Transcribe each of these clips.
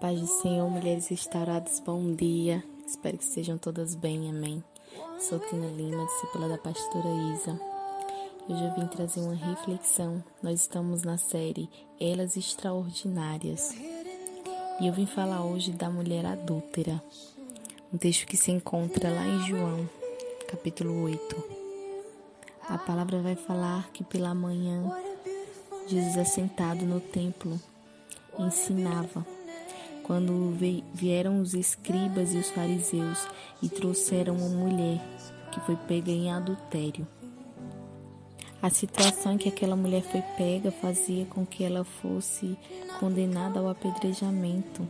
paz do Senhor, mulheres restauradas, bom dia. Espero que estejam todas bem, amém. Sou Tina Lima, discípula da pastora Isa. Hoje eu vim trazer uma reflexão. Nós estamos na série Elas Extraordinárias. E eu vim falar hoje da mulher adúltera. Um texto que se encontra lá em João, capítulo 8. A palavra vai falar que pela manhã Jesus assentado no templo ensinava quando vieram os escribas e os fariseus e trouxeram uma mulher que foi pega em adultério. A situação em que aquela mulher foi pega fazia com que ela fosse condenada ao apedrejamento.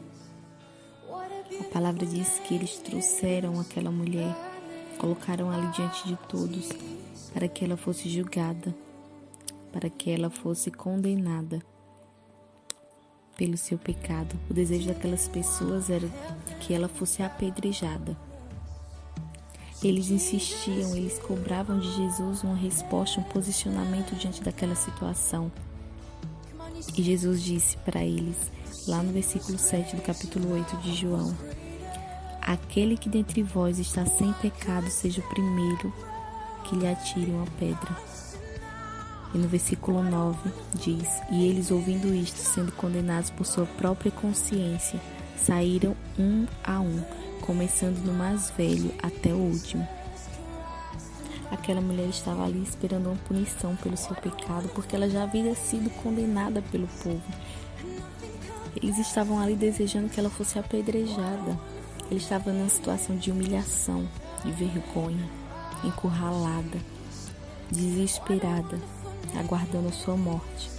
A palavra diz que eles trouxeram aquela mulher, colocaram ali diante de todos, para que ela fosse julgada, para que ela fosse condenada pelo seu pecado. O desejo daquelas pessoas era que ela fosse apedrejada. Eles insistiam, eles cobravam de Jesus uma resposta, um posicionamento diante daquela situação. E Jesus disse para eles, lá no versículo 7 do capítulo 8 de João: Aquele que dentre vós está sem pecado, seja o primeiro que lhe atire uma pedra. E no versículo 9 diz: E eles, ouvindo isto, sendo condenados por sua própria consciência, saíram um a um, começando no mais velho até o último. Aquela mulher estava ali esperando uma punição pelo seu pecado, porque ela já havia sido condenada pelo povo. Eles estavam ali desejando que ela fosse apedrejada. Ele estava numa situação de humilhação, de vergonha, encurralada, desesperada aguardando a sua morte.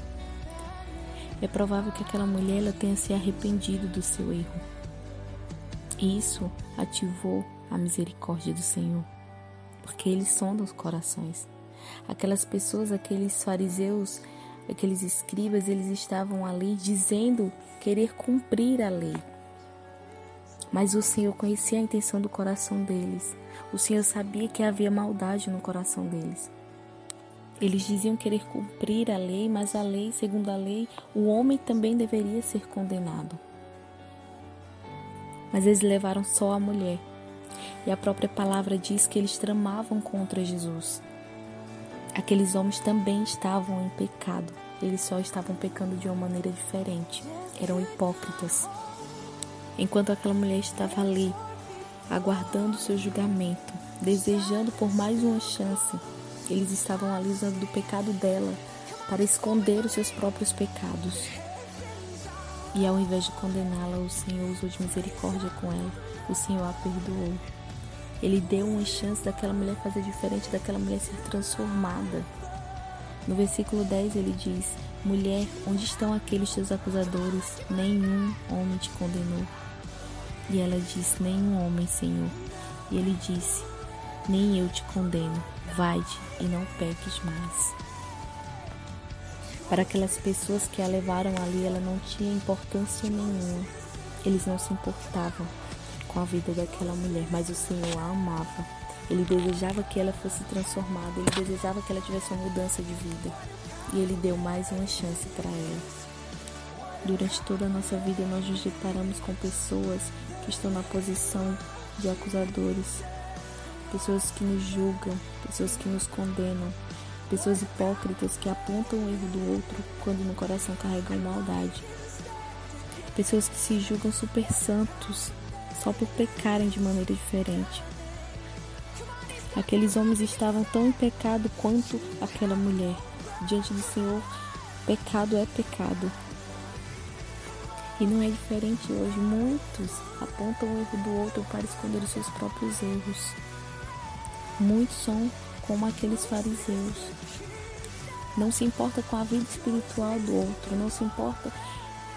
É provável que aquela mulher tenha se arrependido do seu erro. Isso ativou a misericórdia do Senhor, porque Ele sonda os corações. Aquelas pessoas, aqueles fariseus, aqueles escribas, eles estavam ali dizendo querer cumprir a lei. Mas o Senhor conhecia a intenção do coração deles. O Senhor sabia que havia maldade no coração deles. Eles diziam querer cumprir a lei, mas a lei, segundo a lei, o homem também deveria ser condenado. Mas eles levaram só a mulher. E a própria palavra diz que eles tramavam contra Jesus. Aqueles homens também estavam em pecado. Eles só estavam pecando de uma maneira diferente. Eram hipócritas. Enquanto aquela mulher estava ali, aguardando seu julgamento, desejando por mais uma chance, eles estavam ali usando do pecado dela para esconder os seus próprios pecados. E ao invés de condená-la, o Senhor usou de misericórdia com ela. O Senhor a perdoou. Ele deu uma chance daquela mulher fazer diferente, daquela mulher ser transformada. No versículo 10 ele diz: Mulher, onde estão aqueles teus acusadores? Nenhum homem te condenou. E ela disse: Nenhum homem, Senhor. E ele disse: Nem eu te condeno vai-te e não peques mais. Para aquelas pessoas que a levaram ali, ela não tinha importância nenhuma. Eles não se importavam com a vida daquela mulher, mas o Senhor a amava. Ele desejava que ela fosse transformada, ele desejava que ela tivesse uma mudança de vida. E ele deu mais uma chance para ela. Durante toda a nossa vida, nós nos deparamos com pessoas que estão na posição de acusadores, pessoas que nos julgam, pessoas que nos condenam, pessoas hipócritas que apontam o erro do outro quando no coração carregam maldade, pessoas que se julgam super santos só por pecarem de maneira diferente. Aqueles homens estavam tão em pecado quanto aquela mulher. Diante do Senhor, pecado é pecado. E não é diferente hoje. Muitos apontam o erro do outro para esconder os seus próprios erros. Muitos são como aqueles fariseus. Não se importa com a vida espiritual do outro, não se importa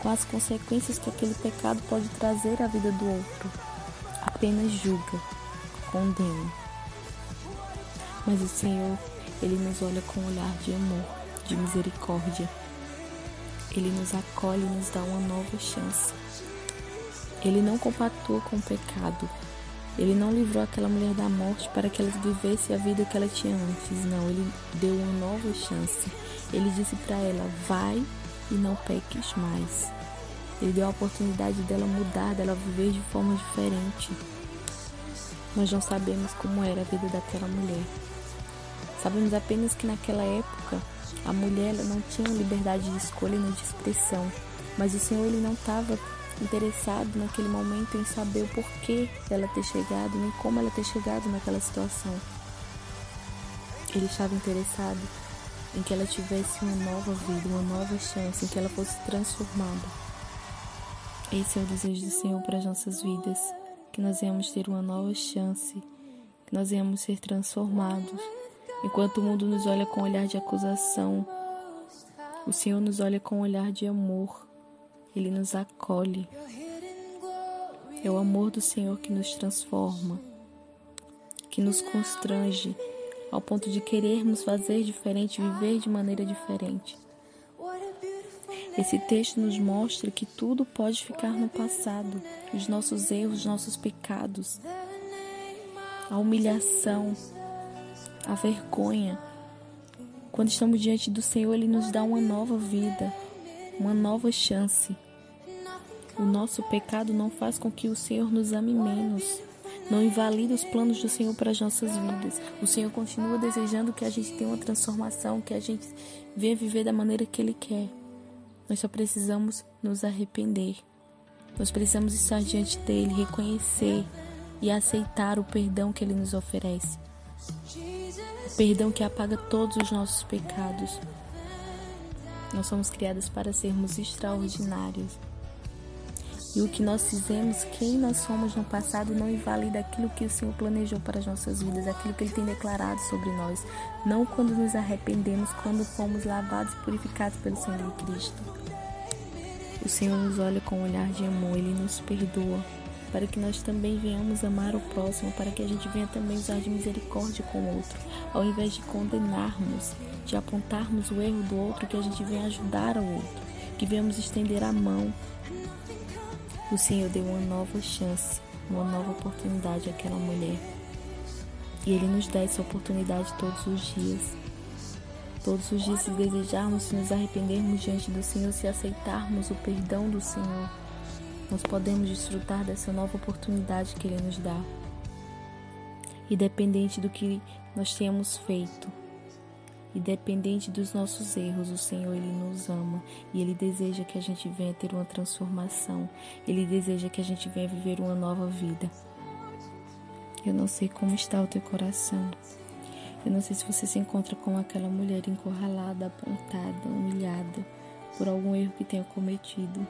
com as consequências que aquele pecado pode trazer à vida do outro. Apenas julga, condena. Mas o Senhor, Ele nos olha com um olhar de amor, de misericórdia. Ele nos acolhe e nos dá uma nova chance. Ele não compatua com o pecado, ele não livrou aquela mulher da morte para que ela vivesse a vida que ela tinha antes. Não, ele deu uma nova chance. Ele disse para ela: vai e não peques mais. Ele deu a oportunidade dela mudar, dela viver de forma diferente. Nós não sabemos como era a vida daquela mulher. Sabemos apenas que naquela época a mulher não tinha liberdade de escolha nem de expressão, mas o Senhor ele não estava interessado naquele momento em saber o porquê dela ter chegado, nem como ela ter chegado naquela situação. Ele estava interessado em que ela tivesse uma nova vida, uma nova chance, em que ela fosse transformada. Esse é o desejo do Senhor para as nossas vidas, que nós venhamos ter uma nova chance, que nós venhamos ser transformados. Enquanto o mundo nos olha com um olhar de acusação, o Senhor nos olha com um olhar de amor. Ele nos acolhe. É o amor do Senhor que nos transforma, que nos constrange ao ponto de querermos fazer diferente, viver de maneira diferente. Esse texto nos mostra que tudo pode ficar no passado, os nossos erros, os nossos pecados, a humilhação, a vergonha. Quando estamos diante do Senhor, Ele nos dá uma nova vida, uma nova chance. O nosso pecado não faz com que o Senhor nos ame menos, não invalida os planos do Senhor para as nossas vidas. O Senhor continua desejando que a gente tenha uma transformação, que a gente venha viver da maneira que Ele quer. Nós só precisamos nos arrepender. Nós precisamos estar diante dele, reconhecer e aceitar o perdão que ele nos oferece. O perdão que apaga todos os nossos pecados. Nós somos criadas para sermos extraordinários. E o que nós fizemos, quem nós somos no passado, não invalida aquilo que o Senhor planejou para as nossas vidas, aquilo que Ele tem declarado sobre nós. Não quando nos arrependemos, quando fomos lavados e purificados pelo sangue de Cristo. O Senhor nos olha com um olhar de amor, Ele nos perdoa, para que nós também venhamos amar o próximo, para que a gente venha também usar de misericórdia com o outro, ao invés de condenarmos, de apontarmos o erro do outro, que a gente venha ajudar o outro, que venhamos estender a mão, o Senhor deu uma nova chance, uma nova oportunidade àquela mulher. E Ele nos dá essa oportunidade todos os dias. Todos os dias, se desejarmos, se nos arrependermos diante do Senhor, se aceitarmos o perdão do Senhor, nós podemos desfrutar dessa nova oportunidade que Ele nos dá. Independente do que nós tenhamos feito, Independente dos nossos erros, o Senhor ele nos ama e ele deseja que a gente venha ter uma transformação. Ele deseja que a gente venha viver uma nova vida. Eu não sei como está o teu coração. Eu não sei se você se encontra com aquela mulher encurralada, apontada, humilhada por algum erro que tenha cometido.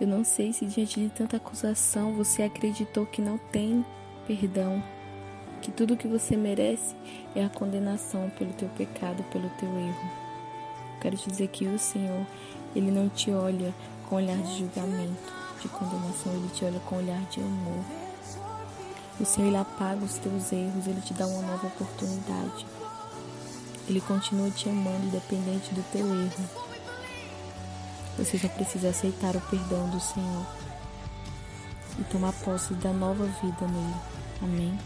Eu não sei se diante de tanta acusação você acreditou que não tem perdão que tudo que você merece é a condenação pelo teu pecado, pelo teu erro. Quero te dizer que o Senhor, Ele não te olha com olhar de julgamento, de condenação, Ele te olha com olhar de amor. O Senhor, Ele apaga os teus erros, Ele te dá uma nova oportunidade. Ele continua te amando, independente do teu erro. Você só precisa aceitar o perdão do Senhor e tomar posse da nova vida nele. Amém.